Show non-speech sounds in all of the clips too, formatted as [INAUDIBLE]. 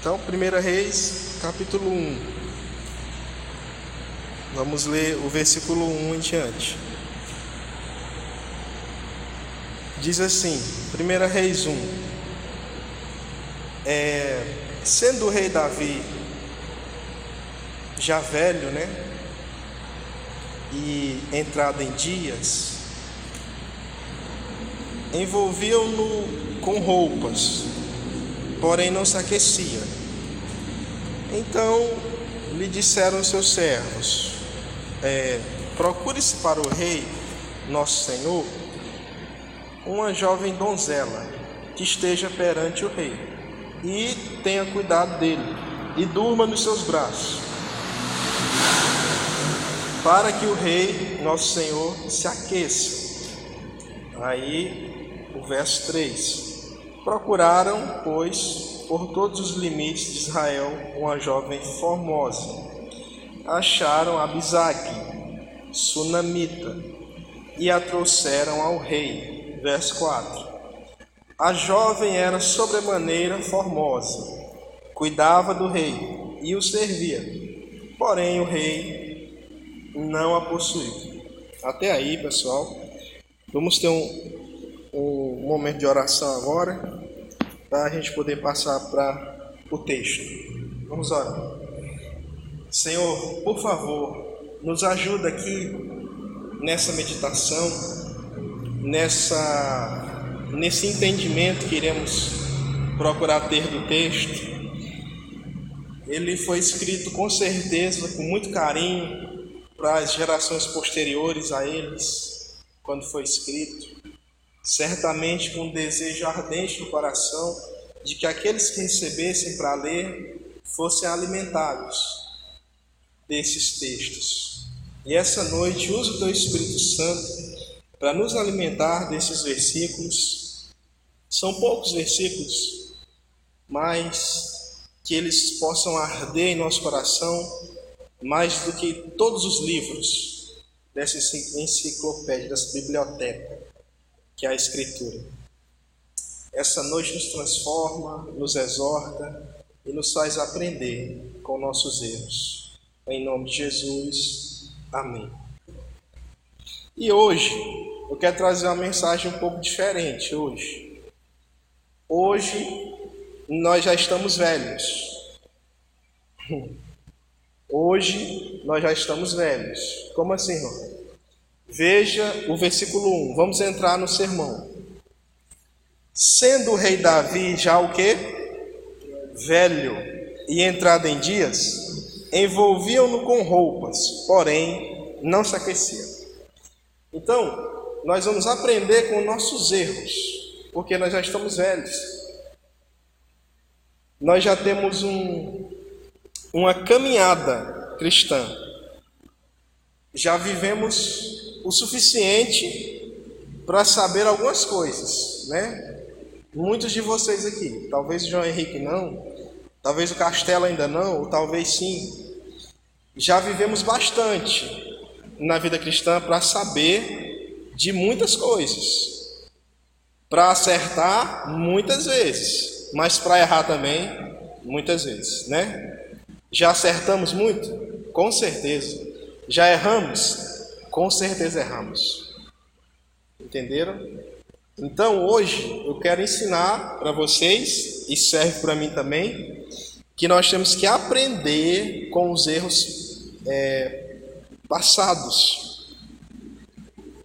Então, 1 Reis, capítulo 1. Vamos ler o versículo 1 em diante. Diz assim, 1 Reis 1. É, sendo o rei Davi já velho, né? E entrado em dias, envolviam-no com roupas, porém não se aquecia. Então lhe disseram seus servos: é, Procure-se para o rei, nosso senhor, uma jovem donzela que esteja perante o rei, e tenha cuidado dele, e durma nos seus braços, para que o rei, nosso senhor, se aqueça. Aí, o verso 3. Procuraram, pois, por todos os limites de Israel, uma jovem formosa. Acharam Abisag, sunamita, e a trouxeram ao rei. Verso 4. A jovem era sobremaneira formosa, cuidava do rei e o servia. Porém, o rei não a possuiu. Até aí, pessoal. Vamos ter um, um momento de oração agora, para a gente poder passar para o texto. Vamos orar. Senhor, por favor, nos ajuda aqui nessa meditação, nessa, nesse entendimento que iremos procurar ter do texto. Ele foi escrito com certeza, com muito carinho, para as gerações posteriores a eles, quando foi escrito certamente com um desejo ardente no coração de que aqueles que recebessem para ler fossem alimentados desses textos. E essa noite use o teu Espírito Santo para nos alimentar desses versículos. São poucos versículos, mas que eles possam arder em nosso coração mais do que todos os livros dessa enciclopédia, dessa biblioteca que a Escritura. Essa noite nos transforma, nos exorta e nos faz aprender com nossos erros. Em nome de Jesus, amém. E hoje, eu quero trazer uma mensagem um pouco diferente hoje. Hoje, nós já estamos velhos. [LAUGHS] Hoje, nós já estamos velhos. Como assim, irmão? Veja o versículo 1. Vamos entrar no sermão. Sendo o rei Davi já o que? Velho e entrado em dias, envolviam-no com roupas, porém não se aquecia. Então, nós vamos aprender com nossos erros, porque nós já estamos velhos. Nós já temos um, uma caminhada cristã. Já vivemos o suficiente para saber algumas coisas, né? Muitos de vocês aqui, talvez o João Henrique não, talvez o Castelo ainda não, ou talvez sim. Já vivemos bastante na vida cristã para saber de muitas coisas. Para acertar muitas vezes, mas para errar também muitas vezes, né? Já acertamos muito? Com certeza. Já erramos? Com certeza erramos. Entenderam? Então hoje eu quero ensinar para vocês, e serve para mim também, que nós temos que aprender com os erros é, passados.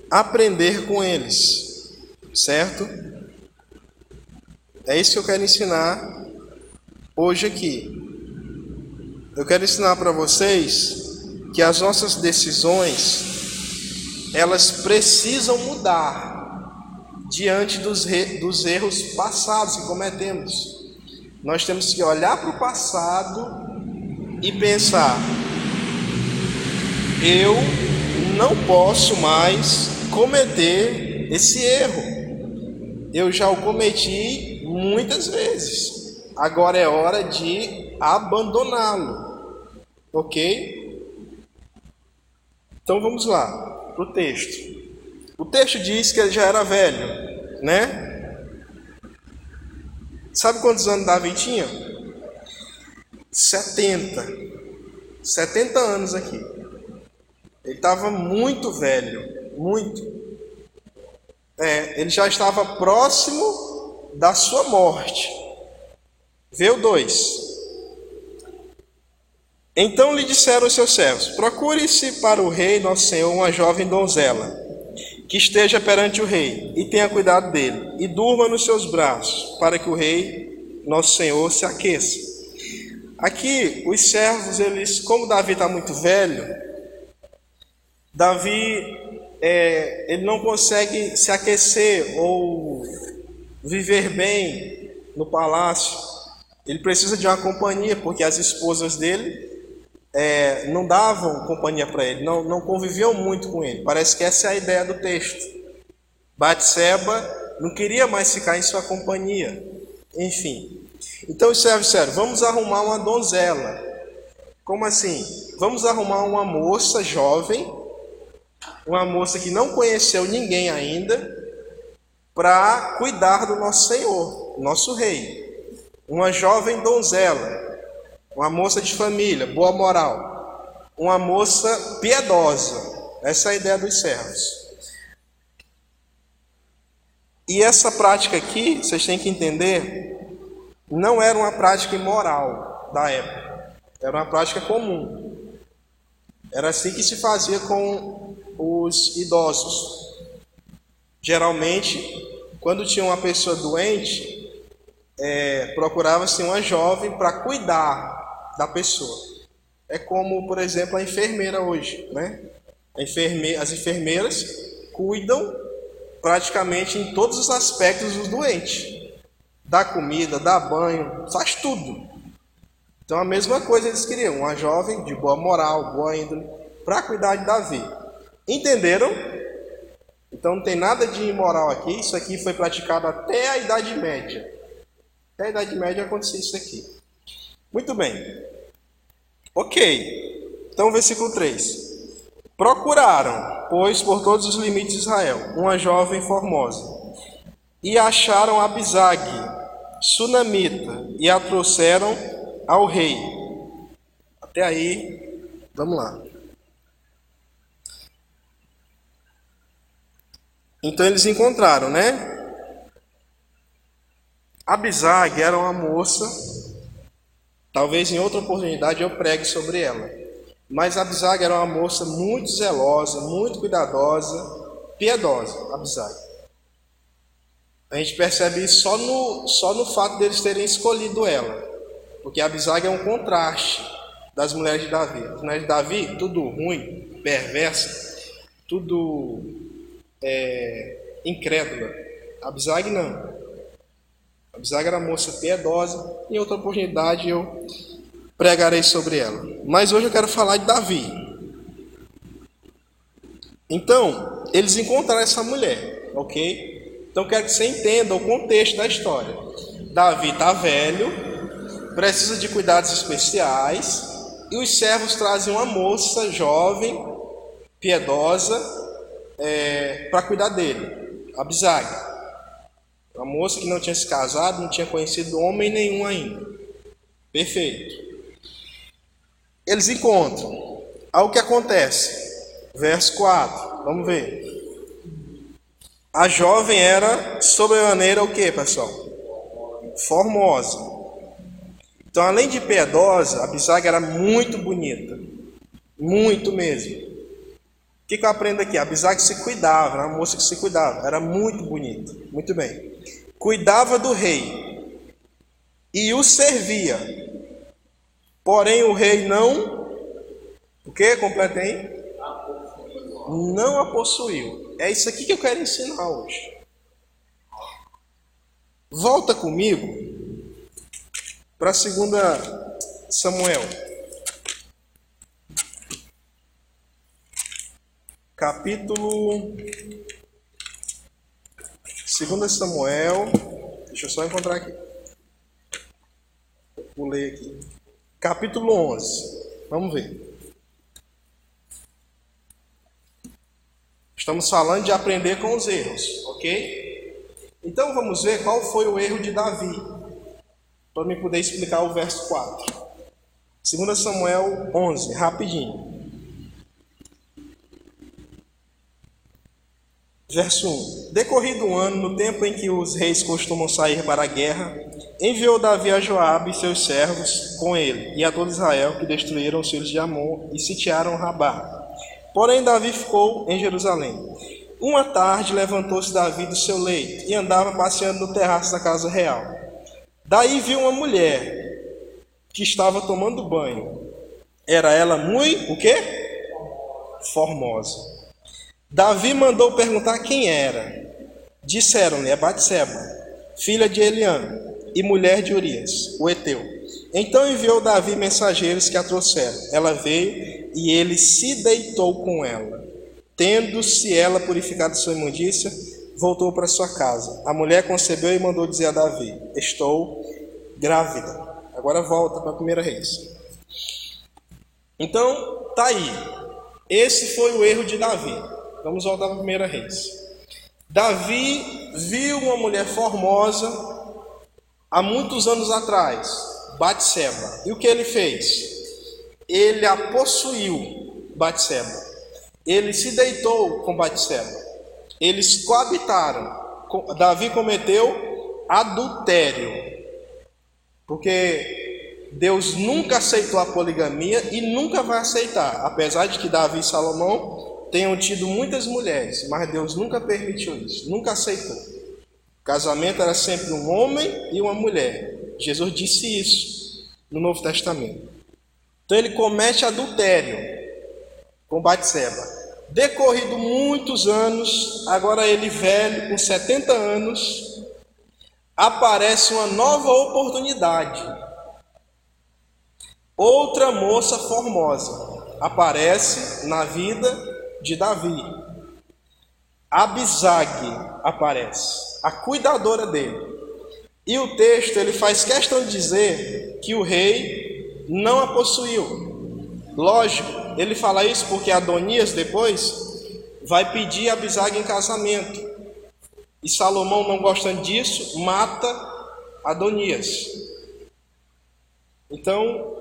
Aprender com eles, certo? É isso que eu quero ensinar hoje aqui. Eu quero ensinar para vocês que as nossas decisões elas precisam mudar diante dos, dos erros passados que cometemos. Nós temos que olhar para o passado e pensar: eu não posso mais cometer esse erro. Eu já o cometi muitas vezes. Agora é hora de abandoná-lo. Ok? Então vamos lá para o texto. O texto diz que ele já era velho, né? Sabe quantos anos Davi tinha? 70. 70 anos aqui. Ele estava muito velho, muito. É, ele já estava próximo da sua morte. Vê o 2. Então lhe disseram os seus servos: Procure-se para o rei, nosso senhor, uma jovem donzela, que esteja perante o rei, e tenha cuidado dele, e durma nos seus braços, para que o rei, nosso senhor, se aqueça. Aqui, os servos, eles, como Davi está muito velho, Davi é, ele não consegue se aquecer ou viver bem no palácio. Ele precisa de uma companhia, porque as esposas dele é, não davam companhia para ele, não, não conviviam muito com ele. Parece que essa é a ideia do texto. Batseba não queria mais ficar em sua companhia. Enfim. Então os servos vamos arrumar uma donzela. Como assim? Vamos arrumar uma moça jovem, uma moça que não conheceu ninguém ainda, para cuidar do nosso Senhor, nosso Rei. Uma jovem donzela, uma moça de família, boa moral, uma moça piedosa. Essa é a ideia dos servos. E essa prática aqui, vocês têm que entender, não era uma prática imoral da época, era uma prática comum. Era assim que se fazia com os idosos. Geralmente, quando tinha uma pessoa doente, é, procurava-se uma jovem para cuidar da pessoa. É como, por exemplo, a enfermeira hoje, né? As enfermeiras cuidam praticamente em todos os aspectos do doente. Dá comida, dá banho, faz tudo. Então a mesma coisa eles queriam, uma jovem de boa moral, boa índole, para cuidar de Davi. Entenderam? Então não tem nada de imoral aqui, isso aqui foi praticado até a Idade Média. Até a Idade Média acontecia isso aqui. Muito bem. Ok. Então, versículo 3. Procuraram, pois, por todos os limites de Israel, uma jovem formosa, e acharam Abisag, sunamita, e a trouxeram ao rei. Até aí, vamos lá. Então eles encontraram, né? Abisag era uma moça Talvez em outra oportunidade eu pregue sobre ela. Mas Abisag era uma moça muito zelosa, muito cuidadosa, piedosa. Abisag. A gente percebe isso só no, só no fato deles terem escolhido ela. Porque Abisag é um contraste das mulheres de Davi. As mulheres de Davi, tudo ruim, perversa, tudo é, incrédula. Abisag não. Abisag era moça piedosa, em outra oportunidade eu pregarei sobre ela. Mas hoje eu quero falar de Davi. Então, eles encontraram essa mulher, ok? Então, quero que você entenda o contexto da história. Davi está velho, precisa de cuidados especiais, e os servos trazem uma moça jovem, piedosa, é, para cuidar dele, Abisag. Uma moça que não tinha se casado, não tinha conhecido homem nenhum ainda. Perfeito. Eles encontram. Aí o que acontece? Verso 4. Vamos ver. A jovem era sobremaneira o que, pessoal? Formosa. Então, além de piedosa, a bisaga era muito bonita. Muito mesmo. O que, que eu aprendo aqui? A bisaga se cuidava, era uma moça que se cuidava. Era muito bonita. Muito bem cuidava do rei e o servia. Porém, o rei não. O que? Completei? Não a possuiu. É isso aqui que eu quero ensinar hoje. Volta comigo para 2 Samuel. Capítulo 2 Samuel, deixa eu só encontrar aqui. Vou ler aqui. Capítulo 11. Vamos ver. Estamos falando de aprender com os erros, ok? Então vamos ver qual foi o erro de Davi, para me poder explicar o verso 4. 2 Samuel 11, rapidinho. Verso 1: Decorrido um ano, no tempo em que os reis costumam sair para a guerra, enviou Davi a Joabe e seus servos com ele, e a todo Israel, que destruíram os filhos de Amon e sitiaram Rabá. Porém, Davi ficou em Jerusalém. Uma tarde levantou-se Davi do seu leito e andava passeando no terraço da casa real. Daí viu uma mulher que estava tomando banho. Era ela muito o quê? Formosa. Davi mandou perguntar quem era. Disseram-lhe: É Batseba, filha de Eliã e mulher de Urias, o Eteu. Então enviou Davi mensageiros que a trouxeram. Ela veio e ele se deitou com ela. Tendo-se ela purificado sua imundícia, voltou para sua casa. A mulher concebeu e mandou dizer a Davi: Estou grávida. Agora volta para a primeira reis. Então, tá aí. Esse foi o erro de Davi. Vamos voltar para a primeira reis. Davi viu uma mulher formosa há muitos anos atrás, Batseba. E o que ele fez? Ele a possuiu, Batseba. Ele se deitou com Batseba. Eles coabitaram. Davi cometeu adultério. Porque Deus nunca aceitou a poligamia e nunca vai aceitar, apesar de que Davi e Salomão tenham tido muitas mulheres, mas Deus nunca permitiu isso, nunca aceitou. O casamento era sempre um homem e uma mulher. Jesus disse isso no Novo Testamento. Então ele comete adultério com Batseba. Decorrido muitos anos, agora ele velho, com 70 anos, aparece uma nova oportunidade. Outra moça formosa aparece na vida de Davi. Abisag aparece, a cuidadora dele. E o texto ele faz questão de dizer que o rei não a possuiu. Lógico, ele fala isso porque Adonias depois vai pedir Abisag em casamento. E Salomão, não gostando disso, mata Adonias. Então,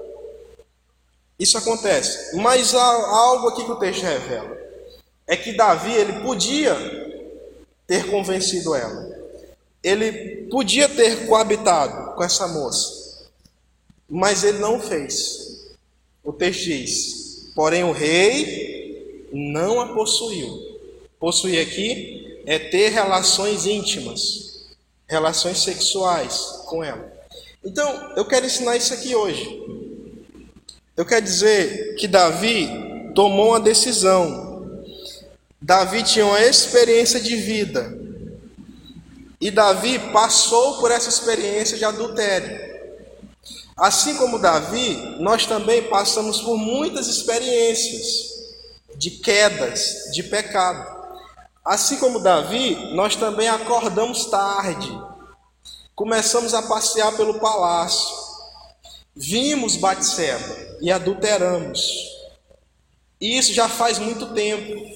isso acontece. Mas há algo aqui que o texto revela é que Davi ele podia ter convencido ela. Ele podia ter coabitado com essa moça, mas ele não fez. O texto diz: porém o rei não a possuiu. Possuir aqui é ter relações íntimas, relações sexuais com ela. Então, eu quero ensinar isso aqui hoje. Eu quero dizer que Davi tomou uma decisão Davi tinha uma experiência de vida. E Davi passou por essa experiência de adultério. Assim como Davi, nós também passamos por muitas experiências de quedas, de pecado. Assim como Davi, nós também acordamos tarde, começamos a passear pelo palácio, vimos Batseba e adulteramos. E isso já faz muito tempo.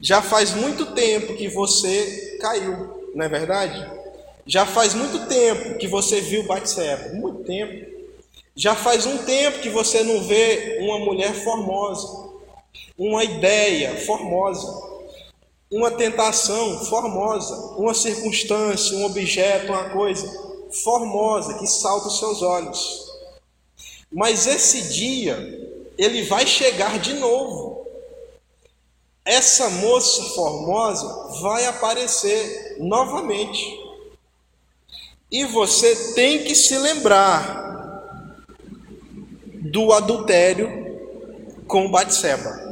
Já faz muito tempo que você caiu, não é verdade? Já faz muito tempo que você viu Batseba, muito tempo. Já faz um tempo que você não vê uma mulher formosa, uma ideia formosa, uma tentação formosa, uma circunstância, um objeto, uma coisa formosa que salta os seus olhos. Mas esse dia, ele vai chegar de novo essa moça formosa vai aparecer novamente. E você tem que se lembrar do adultério com Batseba.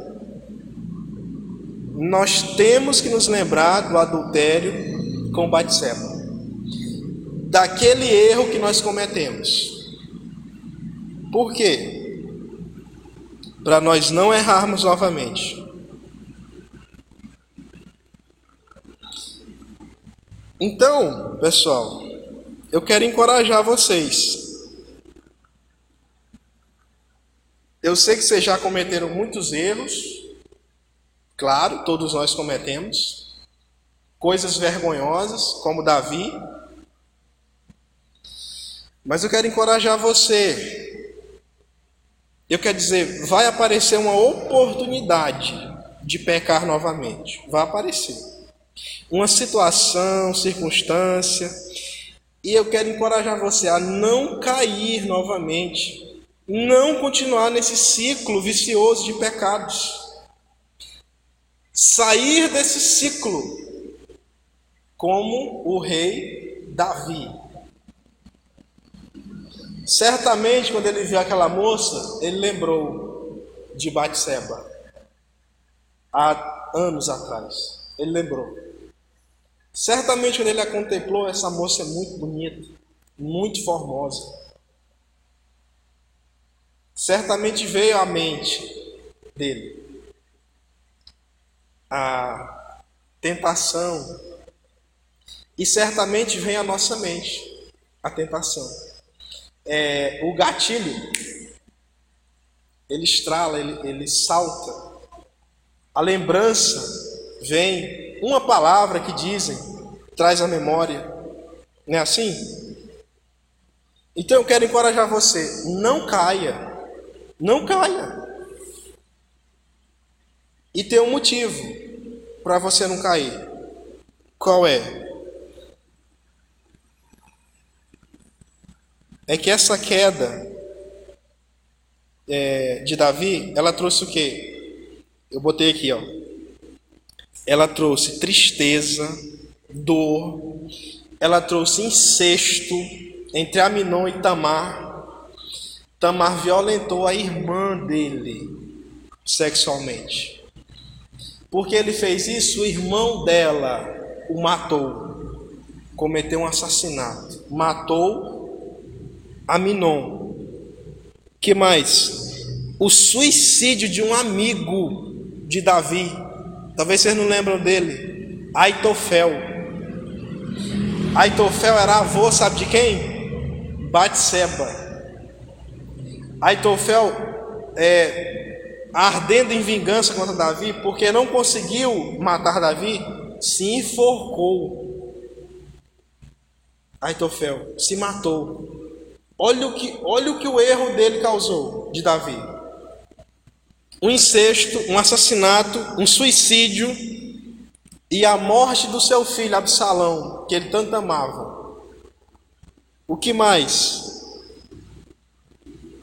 Nós temos que nos lembrar do adultério com Batseba. Daquele erro que nós cometemos. Por quê? Para nós não errarmos novamente. Então, pessoal, eu quero encorajar vocês. Eu sei que vocês já cometeram muitos erros, claro, todos nós cometemos, coisas vergonhosas, como Davi, mas eu quero encorajar você Eu quero dizer, vai aparecer uma oportunidade de pecar novamente. Vai aparecer. Uma situação, circunstância. E eu quero encorajar você a não cair novamente. Não continuar nesse ciclo vicioso de pecados. Sair desse ciclo como o rei Davi. Certamente, quando ele viu aquela moça, ele lembrou de Batseba. Há anos atrás. Ele lembrou. Certamente, quando ele a contemplou, essa moça é muito bonita, muito formosa. Certamente veio à mente dele a tentação, e certamente vem à nossa mente a tentação é, o gatilho, ele estrala, ele, ele salta. A lembrança vem, uma palavra que dizem, traz a memória. Não é assim? Então eu quero encorajar você, não caia. Não caia. E tem um motivo para você não cair. Qual é? é que essa queda é, de Davi, ela trouxe o quê? Eu botei aqui, ó. Ela trouxe tristeza, dor, ela trouxe incesto entre Aminon e Tamar. Tamar violentou a irmã dele sexualmente. Porque ele fez isso, o irmão dela o matou, cometeu um assassinato, matou Aminon. Que mais? O suicídio de um amigo de Davi. Talvez vocês não lembram dele. Aitofel. Aitofel era avô, sabe de quem? Batseba. Aitofel é, ardendo em vingança contra Davi, porque não conseguiu matar Davi, se enforcou. Aitofel se matou. Olha o que, olha o que o erro dele causou, de Davi: um incesto, um assassinato, um suicídio e a morte do seu filho Absalão, que ele tanto amava. O que mais?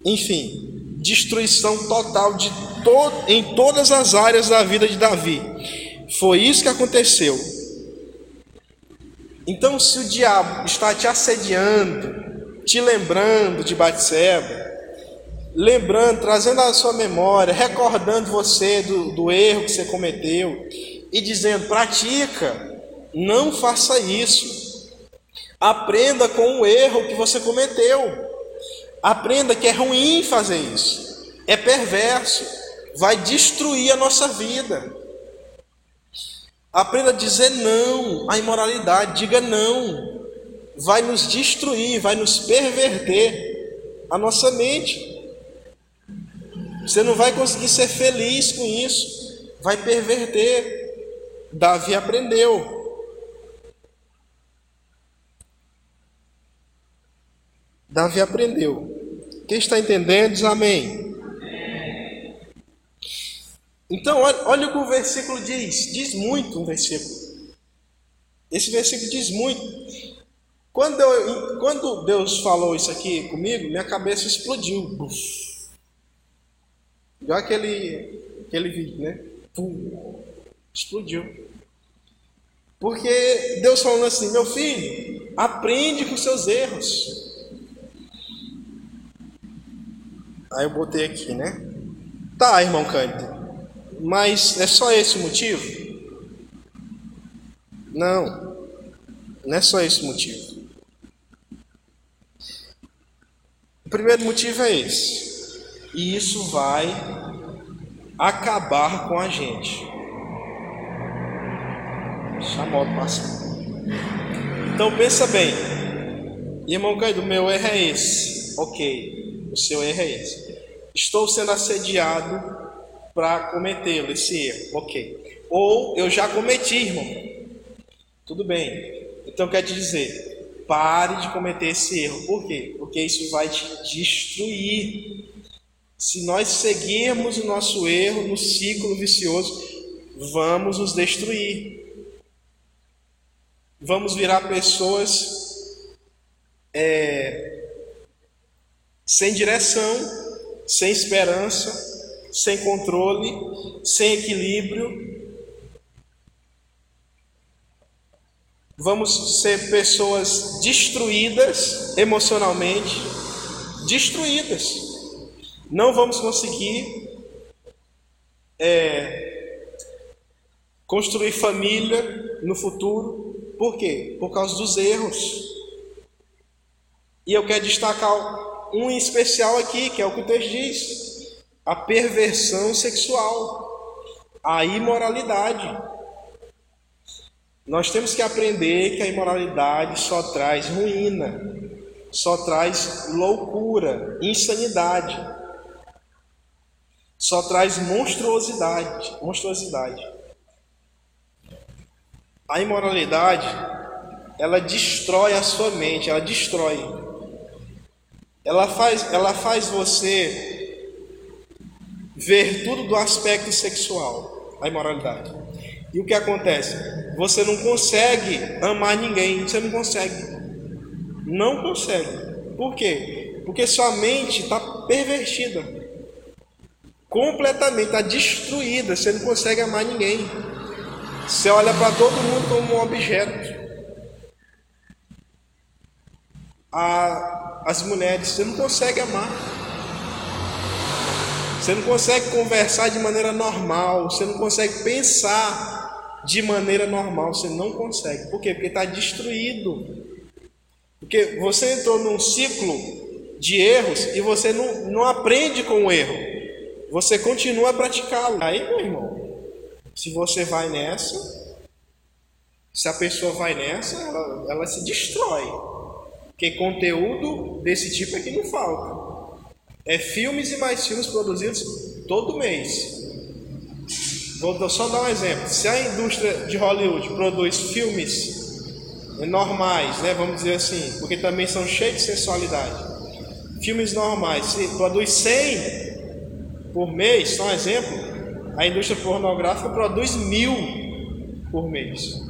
Enfim, destruição total de to em todas as áreas da vida de Davi. Foi isso que aconteceu. Então, se o diabo está te assediando, te lembrando de Batseba, lembrando, trazendo à sua memória, recordando você do, do erro que você cometeu e dizendo: pratica, não faça isso. Aprenda com o erro que você cometeu. Aprenda que é ruim fazer isso, é perverso, vai destruir a nossa vida. Aprenda a dizer não à imoralidade, diga não vai nos destruir, vai nos perverter a nossa mente. Você não vai conseguir ser feliz com isso, vai perverter. Davi aprendeu. Davi aprendeu. Quem está entendendo, diz amém. Então, olha, olha o que o versículo diz. Diz muito um versículo. Esse versículo diz muito. Quando, eu, quando Deus falou isso aqui comigo, minha cabeça explodiu. Buf. Igual aquele, aquele vídeo, né? Pum. Explodiu. Porque Deus falando assim, meu filho, aprende com seus erros. Aí eu botei aqui, né? Tá, irmão Cândido, mas é só esse o motivo? Não, não é só esse o motivo. primeiro motivo é esse. E isso vai acabar com a gente. Moto passar. Então pensa bem. Irmão Caído, meu erro é esse. Ok, o seu erro é esse. Estou sendo assediado para cometê-lo, esse erro. Ok. Ou eu já cometi, irmão. Tudo bem. Então quer te dizer, Pare de cometer esse erro. Por quê? Porque isso vai te destruir. Se nós seguirmos o nosso erro no ciclo vicioso, vamos nos destruir. Vamos virar pessoas é, sem direção, sem esperança, sem controle, sem equilíbrio. Vamos ser pessoas destruídas emocionalmente, destruídas. Não vamos conseguir é, construir família no futuro. Por quê? Por causa dos erros. E eu quero destacar um em especial aqui, que é o que o texto diz: a perversão sexual, a imoralidade. Nós temos que aprender que a imoralidade só traz ruína, só traz loucura, insanidade, só traz monstruosidade, monstruosidade. A imoralidade, ela destrói a sua mente, ela destrói. Ela faz, ela faz você ver tudo do aspecto sexual, a imoralidade. E o que acontece? Você não consegue amar ninguém, você não consegue. Não consegue. Por quê? Porque sua mente está pervertida. Completamente, está destruída. Você não consegue amar ninguém. Você olha para todo mundo como um objeto. A, as mulheres, você não consegue amar. Você não consegue conversar de maneira normal. Você não consegue pensar de maneira normal, você não consegue. Por quê? Porque está destruído. Porque você entrou num ciclo de erros e você não, não aprende com o erro. Você continua a praticá-lo. Aí, meu irmão, se você vai nessa, se a pessoa vai nessa, ela, ela se destrói. Porque conteúdo desse tipo aqui não falta. É filmes e mais filmes produzidos todo mês. Vou só dar um exemplo. Se a indústria de Hollywood produz filmes normais, né, vamos dizer assim, porque também são cheios de sensualidade. Filmes normais, se produz 100 por mês, só um exemplo, a indústria pornográfica produz mil por mês.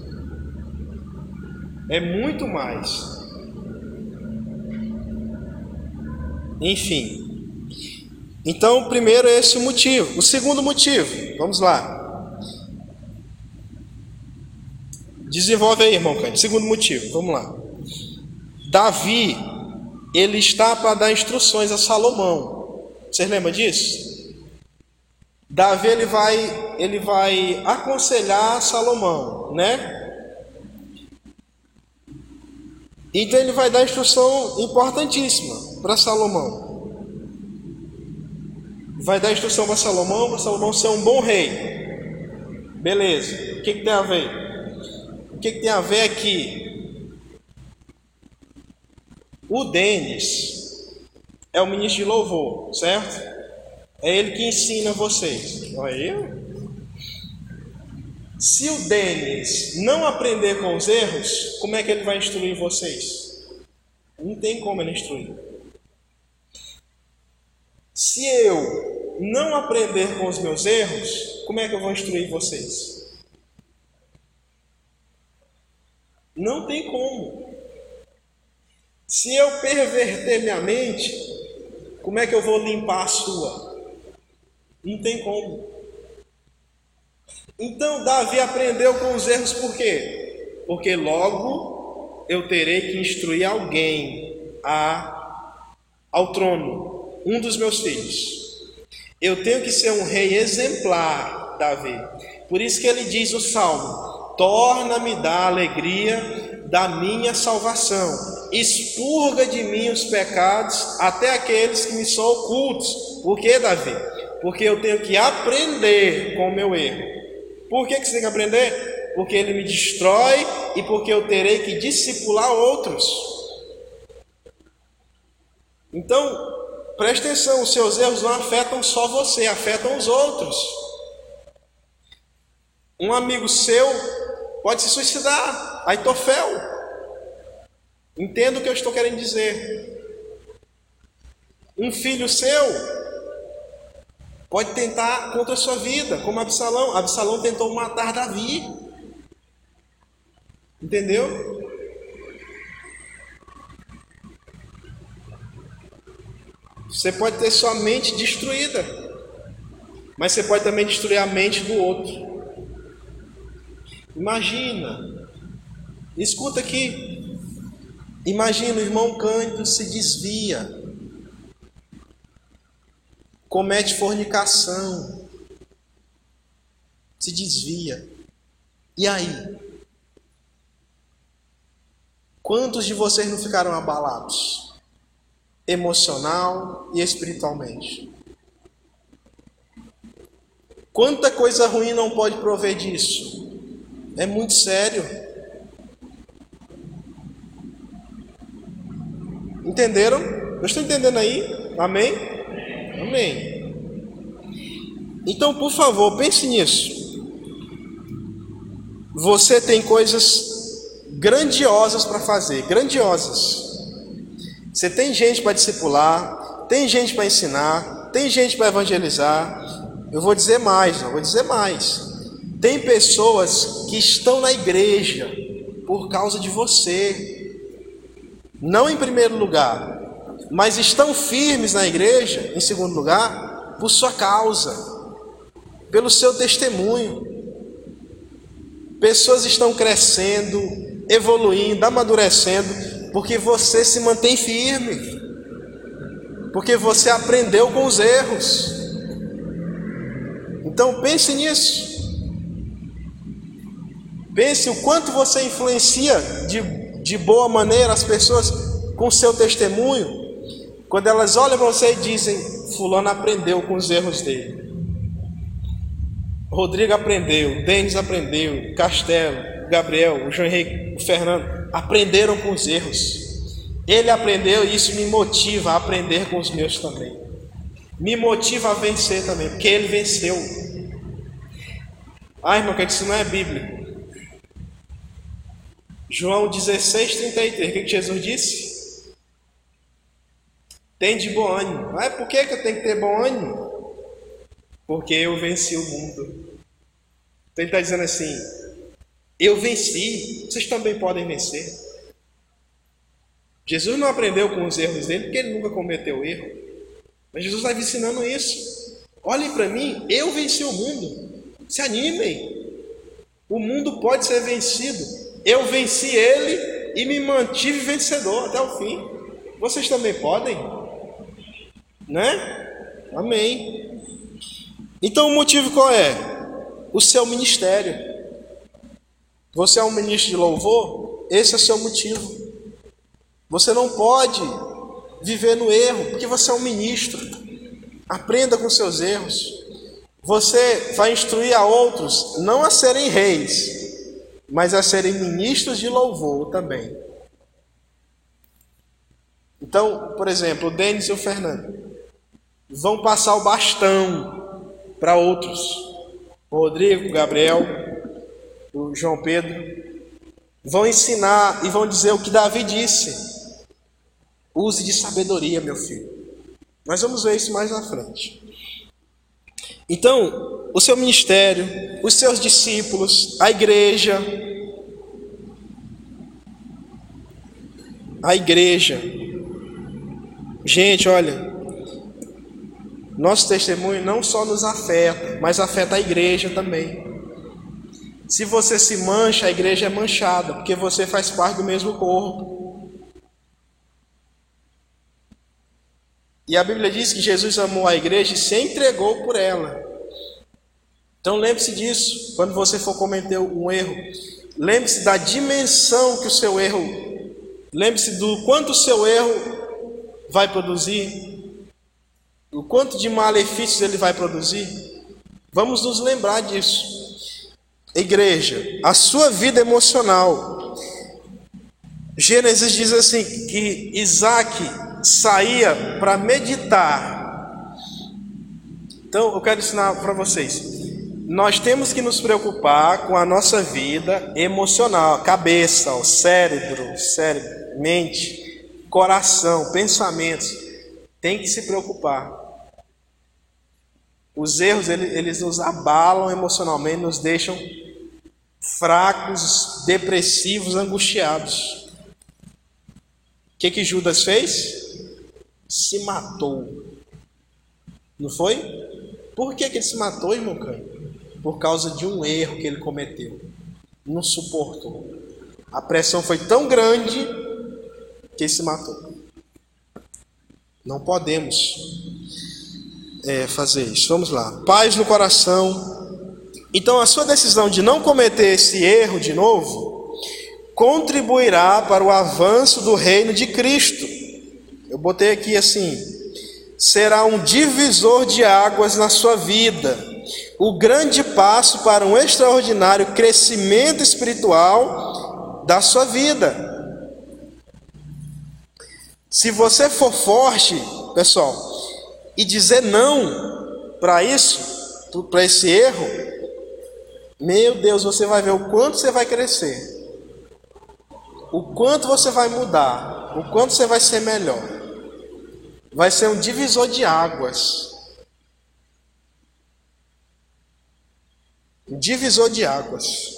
É muito mais. Enfim. Então, primeiro é esse motivo. O segundo motivo, vamos lá. Desenvolve aí, irmão Cândido. Segundo motivo, vamos lá. Davi, ele está para dar instruções a Salomão. Vocês lembram disso? Davi ele vai, ele vai aconselhar Salomão, né? Então ele vai dar instrução importantíssima para Salomão. Vai dar instrução para Salomão, para Salomão ser um bom rei. Beleza. O que, que tem a ver? que, que tem a ver aqui? O Denis é o ministro de louvor, certo? É ele que ensina vocês. Olha aí. Se o Denis não aprender com os erros, como é que ele vai instruir vocês? Não tem como ele instruir. Se eu não aprender com os meus erros, como é que eu vou instruir vocês? Não tem como. Se eu perverter minha mente, como é que eu vou limpar a sua? Não tem como. Então Davi aprendeu com os erros por quê? Porque logo eu terei que instruir alguém a, ao trono, um dos meus filhos. Eu tenho que ser um rei exemplar, Davi. Por isso que ele diz o salmo: torna-me da alegria da minha salvação, expurga de mim os pecados, até aqueles que me são ocultos. Por que, Davi? Porque eu tenho que aprender com o meu erro. Por que, que você tem que aprender? Porque ele me destrói e porque eu terei que discipular outros. Então, preste atenção: os seus erros não afetam só você, afetam os outros. Um amigo seu pode se suicidar. Aitofel. Entenda o que eu estou querendo dizer. Um filho seu Pode tentar contra a sua vida, como Absalão. Absalão tentou matar Davi. Entendeu? Você pode ter sua mente destruída, mas você pode também destruir a mente do outro. Imagina, escuta aqui. Imagina o irmão Cândido se desvia comete fornicação, se desvia. E aí? Quantos de vocês não ficaram abalados? Emocional e espiritualmente. Quanta coisa ruim não pode prover disso? É muito sério. Entenderam? Eu estou entendendo aí? Amém? Amém. Então, por favor, pense nisso. Você tem coisas grandiosas para fazer, grandiosas. Você tem gente para discipular, tem gente para ensinar, tem gente para evangelizar. Eu vou dizer mais, vou dizer mais. Tem pessoas que estão na igreja por causa de você. Não em primeiro lugar, mas estão firmes na igreja, em segundo lugar, por sua causa, pelo seu testemunho. Pessoas estão crescendo, evoluindo, amadurecendo, porque você se mantém firme, porque você aprendeu com os erros. Então pense nisso. Pense o quanto você influencia de, de boa maneira as pessoas com seu testemunho, quando elas olham para você e dizem: Fulano aprendeu com os erros dele. Rodrigo aprendeu, Denis aprendeu, Castelo, Gabriel, o João Henrique, o Fernando aprenderam com os erros. Ele aprendeu e isso me motiva a aprender com os meus também. Me motiva a vencer também, porque ele venceu. Ah, irmão, que isso não é bíblico. João 16, 33, o que Jesus disse? Tem de bom ânimo. Mas por que, que eu tenho que ter bom ânimo? Porque eu venci o mundo. Então ele está dizendo assim: eu venci, vocês também podem vencer. Jesus não aprendeu com os erros dele porque ele nunca cometeu erro. Mas Jesus está ensinando isso. Olhem para mim, eu venci o mundo. Se animem. O mundo pode ser vencido. Eu venci ele e me mantive vencedor até o fim. Vocês também podem. Né? Amém. Então o motivo qual é? O seu ministério. Você é um ministro de louvor? Esse é o seu motivo. Você não pode viver no erro, porque você é um ministro. Aprenda com seus erros. Você vai instruir a outros não a serem reis, mas a serem ministros de louvor também. Então, por exemplo, o Denis e o Fernando vão passar o bastão para outros. O Rodrigo, o Gabriel, o João Pedro vão ensinar e vão dizer o que Davi disse. Use de sabedoria, meu filho. Nós vamos ver isso mais na frente. Então, o seu ministério, os seus discípulos, a igreja, a igreja. Gente, olha, nosso testemunho não só nos afeta, mas afeta a igreja também. Se você se mancha, a igreja é manchada, porque você faz parte do mesmo corpo. E a Bíblia diz que Jesus amou a igreja e se entregou por ela. Então lembre-se disso quando você for cometer um erro. Lembre-se da dimensão que o seu erro, lembre-se do quanto o seu erro vai produzir o quanto de malefícios ele vai produzir? Vamos nos lembrar disso. Igreja, a sua vida emocional. Gênesis diz assim que Isaac saía para meditar. Então eu quero ensinar para vocês. Nós temos que nos preocupar com a nossa vida emocional, cabeça, o cérebro, cérebro, mente, coração, pensamentos. Tem que se preocupar. Os erros eles nos abalam emocionalmente, nos deixam fracos, depressivos, angustiados. O que que Judas fez? Se matou. Não foi? Por que, que ele se matou, irmão Cândido? Por causa de um erro que ele cometeu. Não suportou. A pressão foi tão grande que ele se matou. Não podemos é, fazer isso. Vamos lá. Paz no coração. Então, a sua decisão de não cometer esse erro de novo contribuirá para o avanço do reino de Cristo. Eu botei aqui assim: será um divisor de águas na sua vida, o grande passo para um extraordinário crescimento espiritual da sua vida. Se você for forte, pessoal, e dizer não para isso, para esse erro, meu Deus, você vai ver o quanto você vai crescer, o quanto você vai mudar, o quanto você vai ser melhor. Vai ser um divisor de águas. Um divisor de águas.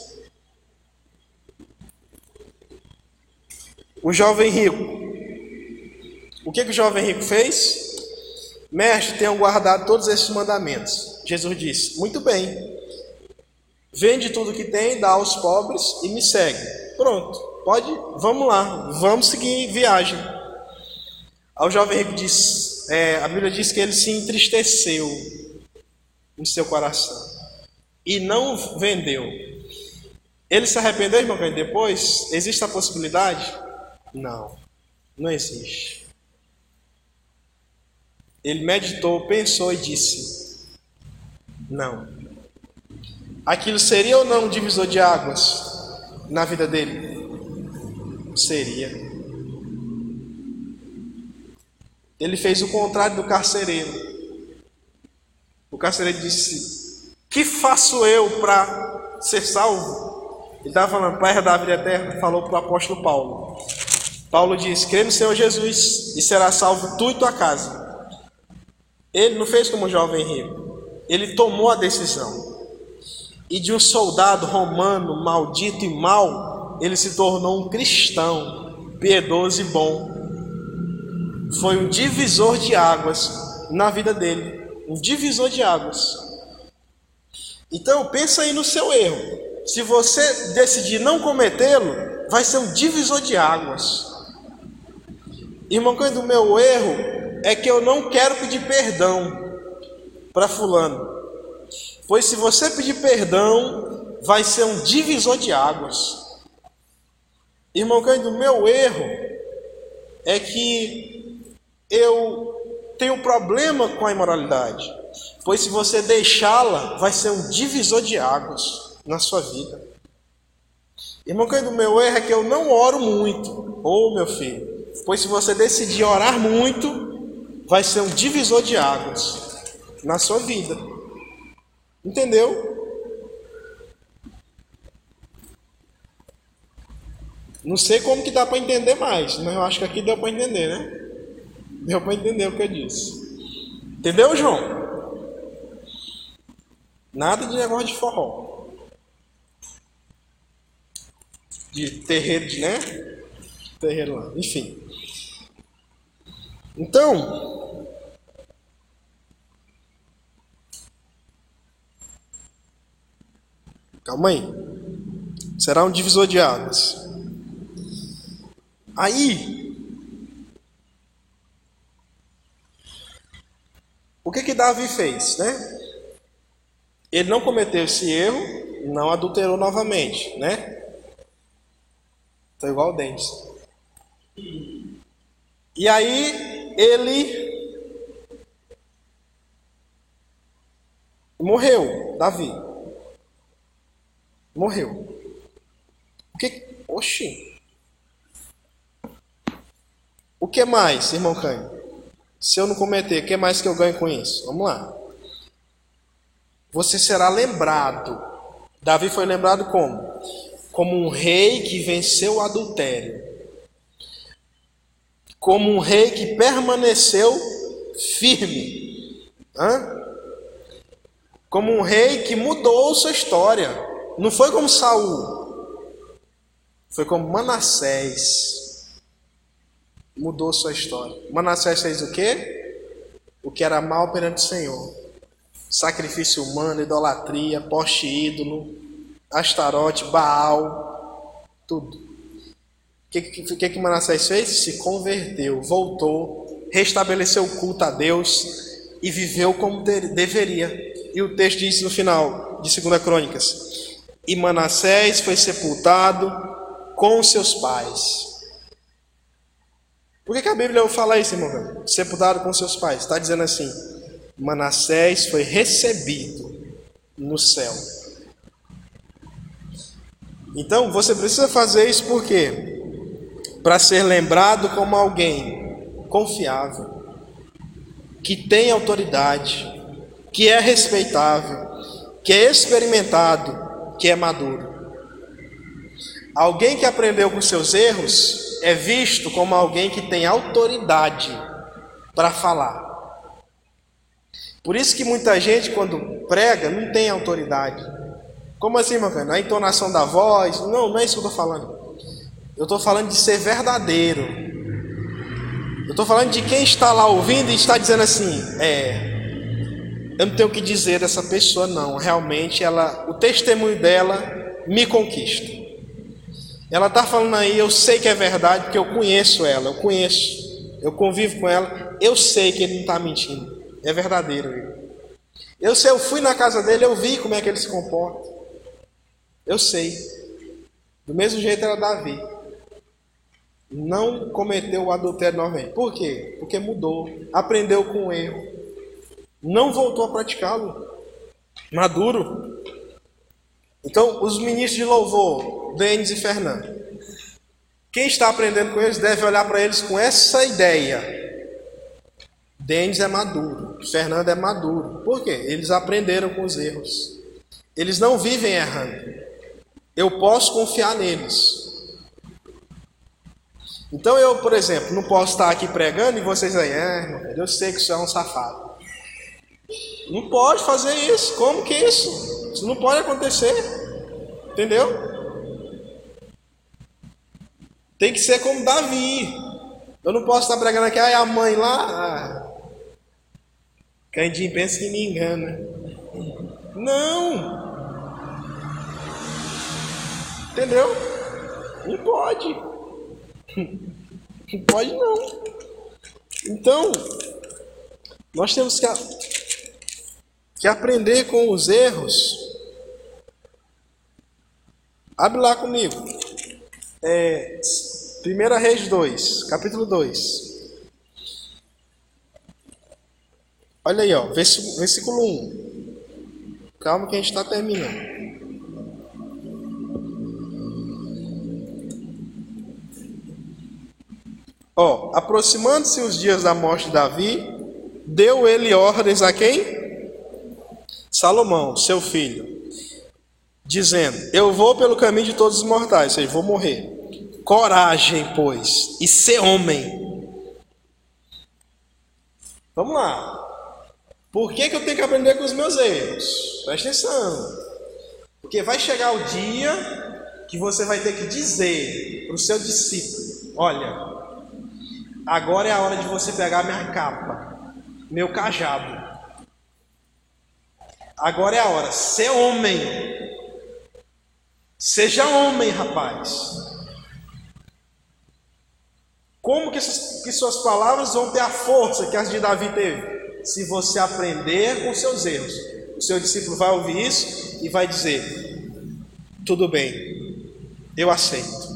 O jovem rico. O que, que o jovem rico fez? Mestre, tenham guardado todos esses mandamentos. Jesus disse: Muito bem. Vende tudo que tem, dá aos pobres e me segue. Pronto, pode, vamos lá, vamos seguir viagem. Ao jovem rico diz, é, a Bíblia diz que ele se entristeceu no seu coração e não vendeu. Ele se arrependeu, irmão, depois? Existe a possibilidade? Não, não existe. Ele meditou, pensou e disse: Não. Aquilo seria ou não um divisor de águas na vida dele? Seria. Ele fez o contrário do carcereiro. O carcereiro disse: Que faço eu para ser salvo? Ele estava falando, Pai da vida eterna, falou para o apóstolo Paulo. Paulo diz: crê no Senhor Jesus e será salvo tu e tua casa. Ele não fez como o jovem rico, ele tomou a decisão. E de um soldado romano maldito e mau, ele se tornou um cristão, piedoso e bom. Foi um divisor de águas na vida dele um divisor de águas. Então, pensa aí no seu erro. Se você decidir não cometê-lo, vai ser um divisor de águas. Irmão, quando o meu erro é que eu não quero pedir perdão para fulano. Pois se você pedir perdão, vai ser um divisor de águas. Irmão, quando o meu erro é que eu tenho problema com a imoralidade. Pois se você deixá-la, vai ser um divisor de águas na sua vida. Irmão, quando o meu erro é que eu não oro muito. Ô oh, meu filho, Pois se você decidir orar muito, vai ser um divisor de águas na sua vida. Entendeu? Não sei como que dá para entender mais, mas eu acho que aqui deu para entender, né? Deu para entender o que eu disse. Entendeu, João? Nada de negócio de forró. De terreiro, né? Terreiro lá. Enfim. Então, calma aí. Será um divisor de águas. Aí, o que que Davi fez, né? Ele não cometeu esse erro, não adulterou novamente, né? Estou igual o Dentes. E aí ele morreu, Davi. Morreu. O que? Oxi. O que mais, irmão Caio? Se eu não cometer, o que mais que eu ganho com isso? Vamos lá. Você será lembrado. Davi foi lembrado como? Como um rei que venceu o adultério como um rei que permaneceu firme. Hã? como um rei que mudou sua história. Não foi como Saul, foi como Manassés. Mudou sua história. Manassés fez o quê? O que era mal perante o Senhor. Sacrifício humano, idolatria, poste ídolo, Astarote, Baal, tudo. Que, que, que Manassés fez? Se converteu, voltou, restabeleceu o culto a Deus e viveu como deveria. E o texto diz no final de 2 Crônicas: E Manassés foi sepultado com seus pais. Por que, que a Bíblia fala isso, irmão? Sepultado com seus pais. Está dizendo assim: Manassés foi recebido no céu. Então você precisa fazer isso por quê? Para ser lembrado como alguém confiável, que tem autoridade, que é respeitável, que é experimentado, que é maduro. Alguém que aprendeu com seus erros é visto como alguém que tem autoridade para falar. Por isso que muita gente, quando prega, não tem autoridade. Como assim, meu filho? A entonação da voz? Não, não é isso que eu estou falando. Eu estou falando de ser verdadeiro. Eu estou falando de quem está lá ouvindo e está dizendo assim: é, eu não tenho o que dizer dessa pessoa, não. Realmente, ela, o testemunho dela me conquista. Ela está falando aí, eu sei que é verdade, porque eu conheço ela, eu conheço, eu convivo com ela, eu sei que ele não está mentindo, é verdadeiro. Eu sei, eu fui na casa dele, eu vi como é que ele se comporta. Eu sei. Do mesmo jeito era Davi. Não cometeu o adultério novamente. Por quê? Porque mudou. Aprendeu com o erro. Não voltou a praticá-lo. Maduro. Então, os ministros de louvor, Denis e Fernando. Quem está aprendendo com eles deve olhar para eles com essa ideia. Denis é maduro, Fernando é maduro. Por quê? Eles aprenderam com os erros. Eles não vivem errando eu posso confiar neles. Então eu, por exemplo, não posso estar aqui pregando e vocês aí, é, eu sei que isso é um safado. Não pode fazer isso. Como que isso? Isso não pode acontecer. Entendeu? Tem que ser como Davi. Eu não posso estar pregando aqui, aí a mãe lá. Ah, Candinho pensa que me engana. Não! Entendeu? Não pode. Não pode não. Então, nós temos que, que aprender com os erros. Abre lá comigo. É, 1 Reis 2, capítulo 2. Olha aí, ó, versículo 1. Calma que a gente está terminando. Ó, aproximando-se os dias da morte de Davi, deu ele ordens a quem? Salomão, seu filho, dizendo: Eu vou pelo caminho de todos os mortais, ou seja, vou morrer. Coragem, pois, e ser homem. Vamos lá. Por que, que eu tenho que aprender com os meus erros? Presta atenção. Porque vai chegar o dia que você vai ter que dizer para o seu discípulo: Olha, Agora é a hora de você pegar minha capa, meu cajado. Agora é a hora. Ser homem. Seja homem, rapaz. Como que, essas, que suas palavras vão ter a força que as de Davi teve? Se você aprender com seus erros. O seu discípulo vai ouvir isso e vai dizer: Tudo bem, eu aceito.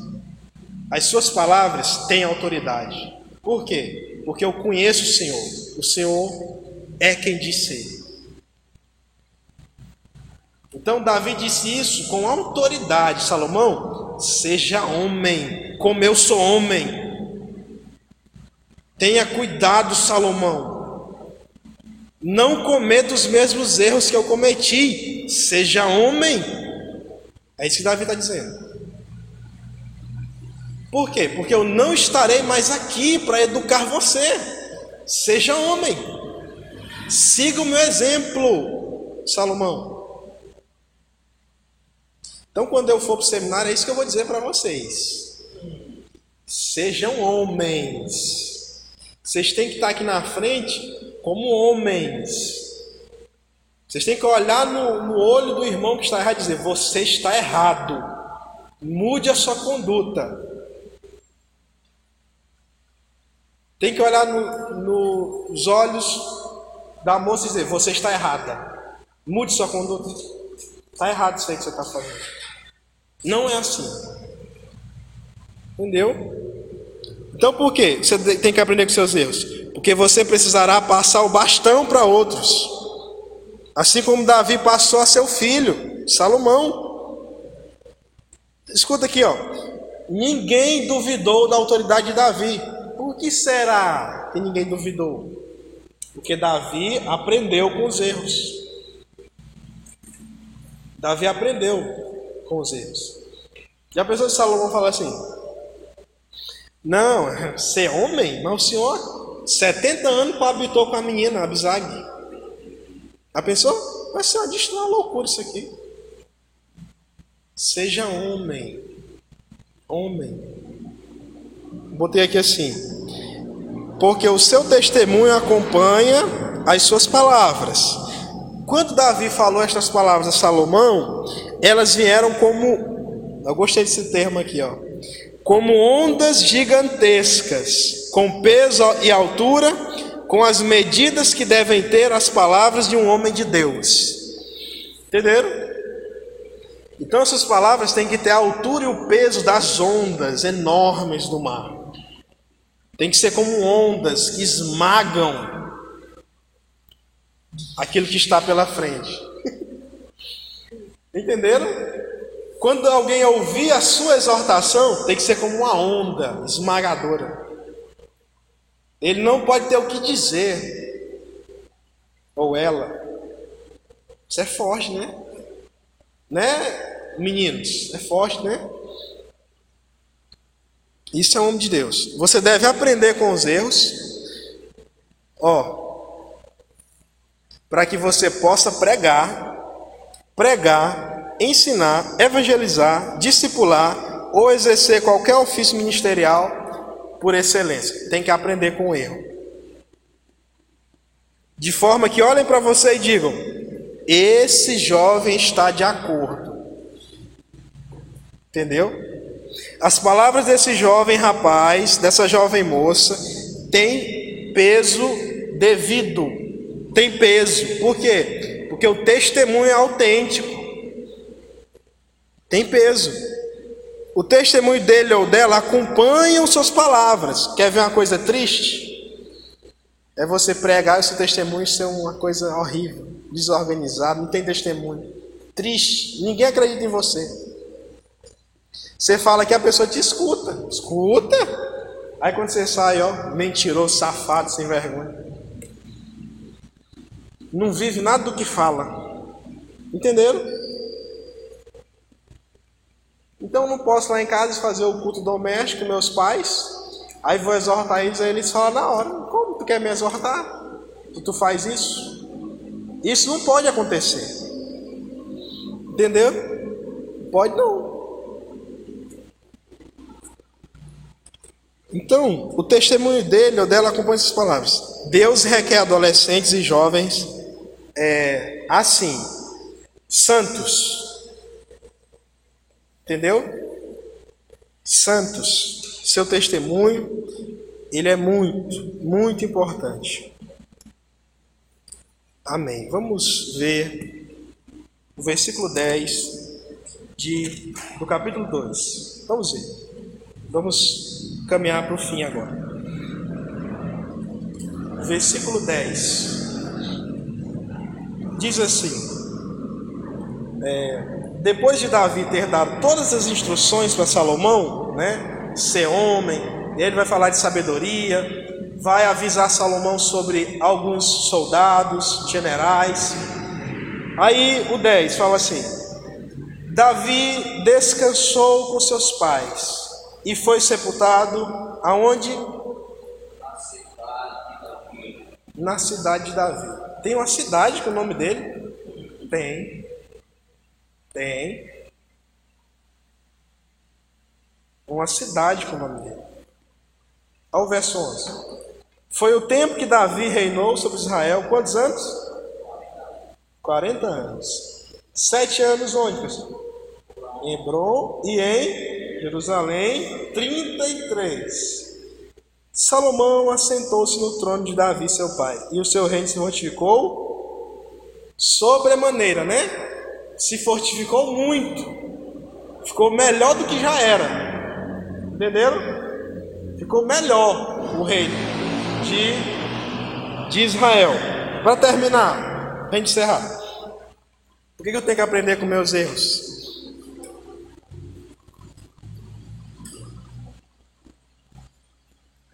As suas palavras têm autoridade. Por quê? Porque eu conheço o Senhor. O Senhor é quem disse. Então Davi disse isso com autoridade. Salomão, seja homem, como eu sou homem. Tenha cuidado, Salomão. Não cometa os mesmos erros que eu cometi. Seja homem. É isso que Davi está dizendo. Por quê? Porque eu não estarei mais aqui para educar você. Seja homem. Siga o meu exemplo. Salomão. Então, quando eu for para o seminário, é isso que eu vou dizer para vocês. Sejam homens. Vocês têm que estar aqui na frente como homens. Vocês têm que olhar no, no olho do irmão que está errado e dizer: Você está errado. Mude a sua conduta. Tem que olhar no, nos olhos da moça e dizer: Você está errada. Mude sua conduta. Está errado isso aí que você está fazendo. Não é assim. Entendeu? Então por quê? Você tem que aprender com seus erros. Porque você precisará passar o bastão para outros. Assim como Davi passou a seu filho, Salomão. Escuta aqui, ó. Ninguém duvidou da autoridade de Davi. Por que será que ninguém duvidou? Porque Davi aprendeu com os erros. Davi aprendeu com os erros. Já pensou se Salomão falar assim? Não, [LAUGHS] ser homem? Mas o senhor, 70 anos, habitou com a menina, Abisag. A pessoa vai ser uma, uma loucura isso aqui. Seja homem. Homem. Botei aqui assim. Porque o seu testemunho acompanha as suas palavras. Quando Davi falou estas palavras a Salomão, elas vieram como. Eu gostei desse termo aqui, ó. Como ondas gigantescas, com peso e altura com as medidas que devem ter as palavras de um homem de Deus. Entenderam? Então essas palavras têm que ter a altura e o peso das ondas enormes do mar. Tem que ser como ondas que esmagam aquilo que está pela frente. [LAUGHS] Entenderam? Quando alguém ouvir a sua exortação, tem que ser como uma onda esmagadora. Ele não pode ter o que dizer. Ou ela. Isso é forte, né? Né, meninos? É forte, né? Isso é homem de Deus. Você deve aprender com os erros. Ó. Para que você possa pregar, pregar, ensinar, evangelizar, discipular ou exercer qualquer ofício ministerial por excelência. Tem que aprender com o erro. De forma que olhem para você e digam: esse jovem está de acordo. Entendeu? As palavras desse jovem rapaz, dessa jovem moça, têm peso devido. Tem peso. Por quê? Porque o testemunho é autêntico. Tem peso. O testemunho dele ou dela acompanha suas palavras. Quer ver uma coisa triste? É você pregar e seu testemunho ser uma coisa horrível, desorganizado, não tem testemunho. Triste, ninguém acredita em você. Você fala que a pessoa te escuta, escuta. Aí quando você sai, ó, mentiroso, safado, sem vergonha. Não vive nada do que fala. Entenderam? Então eu não posso lá em casa fazer o culto doméstico com meus pais. Aí vou exortar eles, aí eles falam na hora: Como tu quer me exortar? Que tu faz isso? Isso não pode acontecer. Entendeu? Pode não. Então, o testemunho dele ou dela acompanha essas palavras. Deus requer adolescentes e jovens é, assim, santos, Entendeu? Santos, seu testemunho, ele é muito, muito importante. Amém. Vamos ver o versículo 10 de, do capítulo 2. Vamos ver. Vamos caminhar para o fim agora. Versículo 10 diz assim: é, depois de Davi ter dado todas as instruções para Salomão, né, ser homem, ele vai falar de sabedoria, vai avisar Salomão sobre alguns soldados, generais. Aí o 10 fala assim: Davi descansou com seus pais e foi sepultado aonde? Na cidade de Davi. Tem uma cidade com o nome dele? Tem. Tem. Uma cidade com o nome dele. Olha o verso 11. Foi o tempo que Davi reinou sobre Israel. Quantos anos? 40 anos. Sete anos onde, pessoal? Em Hebron e em Jerusalém, 33. Salomão assentou-se no trono de Davi, seu pai, e o seu reino se fortificou sobremaneira, né? Se fortificou muito. Ficou melhor do que já era. Entenderam? Ficou melhor o reino de, de Israel. Para terminar, para encerrar. Por que eu tenho que aprender com meus erros?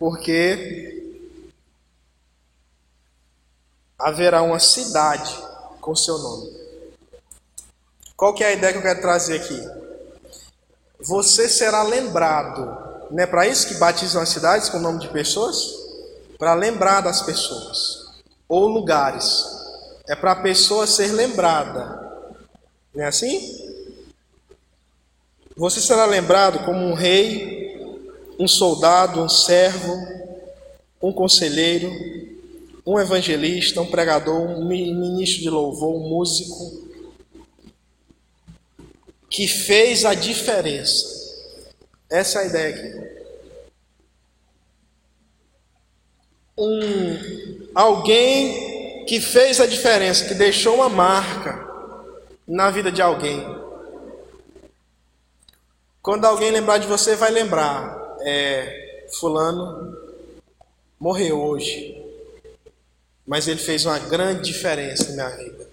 Porque haverá uma cidade com seu nome. Qual que é a ideia que eu quero trazer aqui? Você será lembrado. Não é para isso que batizam as cidades com o nome de pessoas? Para lembrar das pessoas. Ou lugares. É para a pessoa ser lembrada. Não é assim? Você será lembrado como um rei um soldado, um servo, um conselheiro, um evangelista, um pregador, um ministro de louvor, um músico, que fez a diferença. Essa é a ideia aqui. Um alguém que fez a diferença, que deixou uma marca na vida de alguém. Quando alguém lembrar de você, vai lembrar é, fulano morreu hoje, mas ele fez uma grande diferença na minha vida.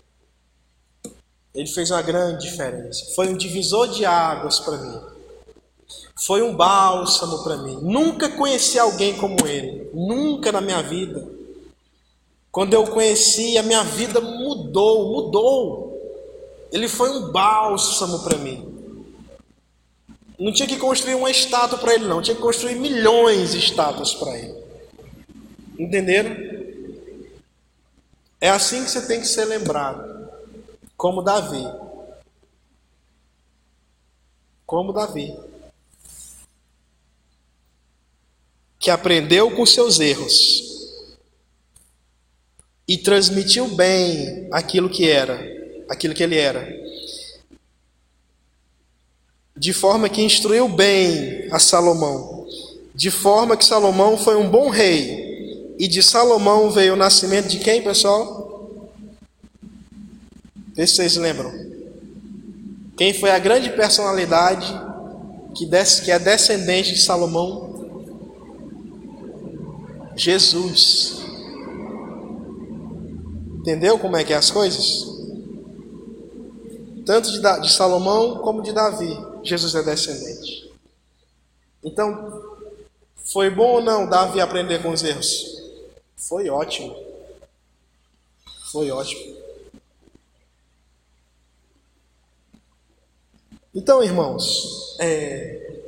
Ele fez uma grande diferença. Foi um divisor de águas para mim. Foi um bálsamo para mim. Nunca conheci alguém como ele. Nunca na minha vida. Quando eu conheci, a minha vida mudou, mudou. Ele foi um bálsamo para mim. Não tinha que construir uma estátua para ele, não. Tinha que construir milhões de estátuas para ele. Entenderam? É assim que você tem que ser lembrado. Como Davi. Como Davi. Que aprendeu com seus erros. E transmitiu bem aquilo que era. Aquilo que ele era de forma que instruiu bem a Salomão, de forma que Salomão foi um bom rei, e de Salomão veio o nascimento de quem, pessoal? Vê se vocês lembram. Quem foi a grande personalidade que, que é descendente de Salomão? Jesus. Entendeu como é que é as coisas? Tanto de, de Salomão como de Davi. Jesus é descendente. Então, foi bom ou não Davi aprender com os erros? Foi ótimo. Foi ótimo. Então, irmãos, é...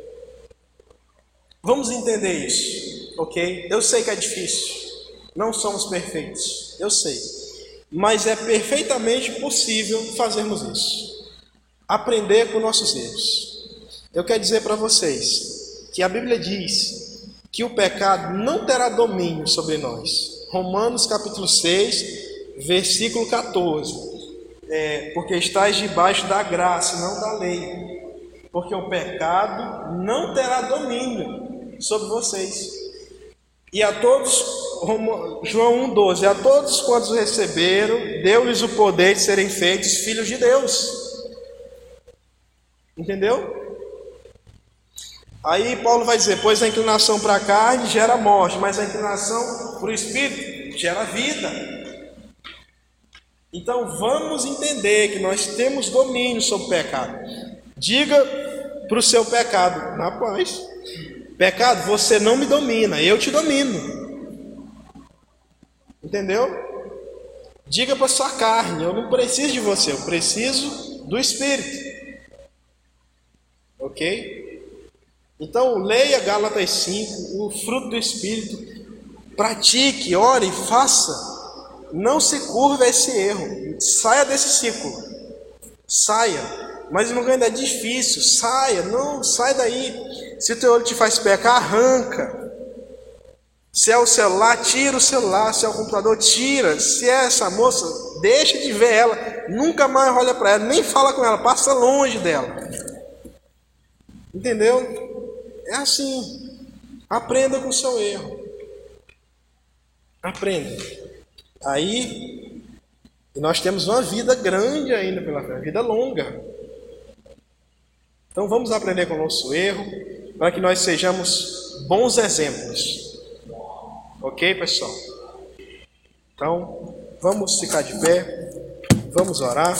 vamos entender isso, ok? Eu sei que é difícil, não somos perfeitos, eu sei, mas é perfeitamente possível fazermos isso aprender com nossos erros. Eu quero dizer para vocês que a Bíblia diz que o pecado não terá domínio sobre nós. Romanos capítulo 6, versículo 14. É, porque estáis debaixo da graça, não da lei. Porque o pecado não terá domínio sobre vocês. E a todos, João 1,12, a todos quantos receberam, deu-lhes o poder de serem feitos filhos de Deus Entendeu? Aí Paulo vai dizer: Pois a inclinação para a carne gera morte, mas a inclinação para o espírito gera vida. Então vamos entender que nós temos domínio sobre o pecado. Diga para o seu pecado, na paz: Pecado, você não me domina, eu te domino. Entendeu? Diga para sua carne: Eu não preciso de você, eu preciso do espírito. Ok? Então, leia Gálatas 5, o fruto do Espírito, pratique, ore, faça. não se curva a esse erro. Saia desse ciclo. Saia. Mas não ainda é difícil. Saia. Não, sai daí. Se o teu olho te faz pecar, arranca. Se é o celular, tira o celular. Se é o computador, tira. Se é essa moça, deixa de ver ela. Nunca mais olha para ela. Nem fala com ela. Passa longe dela. Entendeu? É assim. Aprenda com o seu erro. Aprenda. Aí nós temos uma vida grande ainda pela frente, vida longa. Então vamos aprender com o nosso erro, para que nós sejamos bons exemplos. Ok, pessoal? Então, vamos ficar de pé, vamos orar.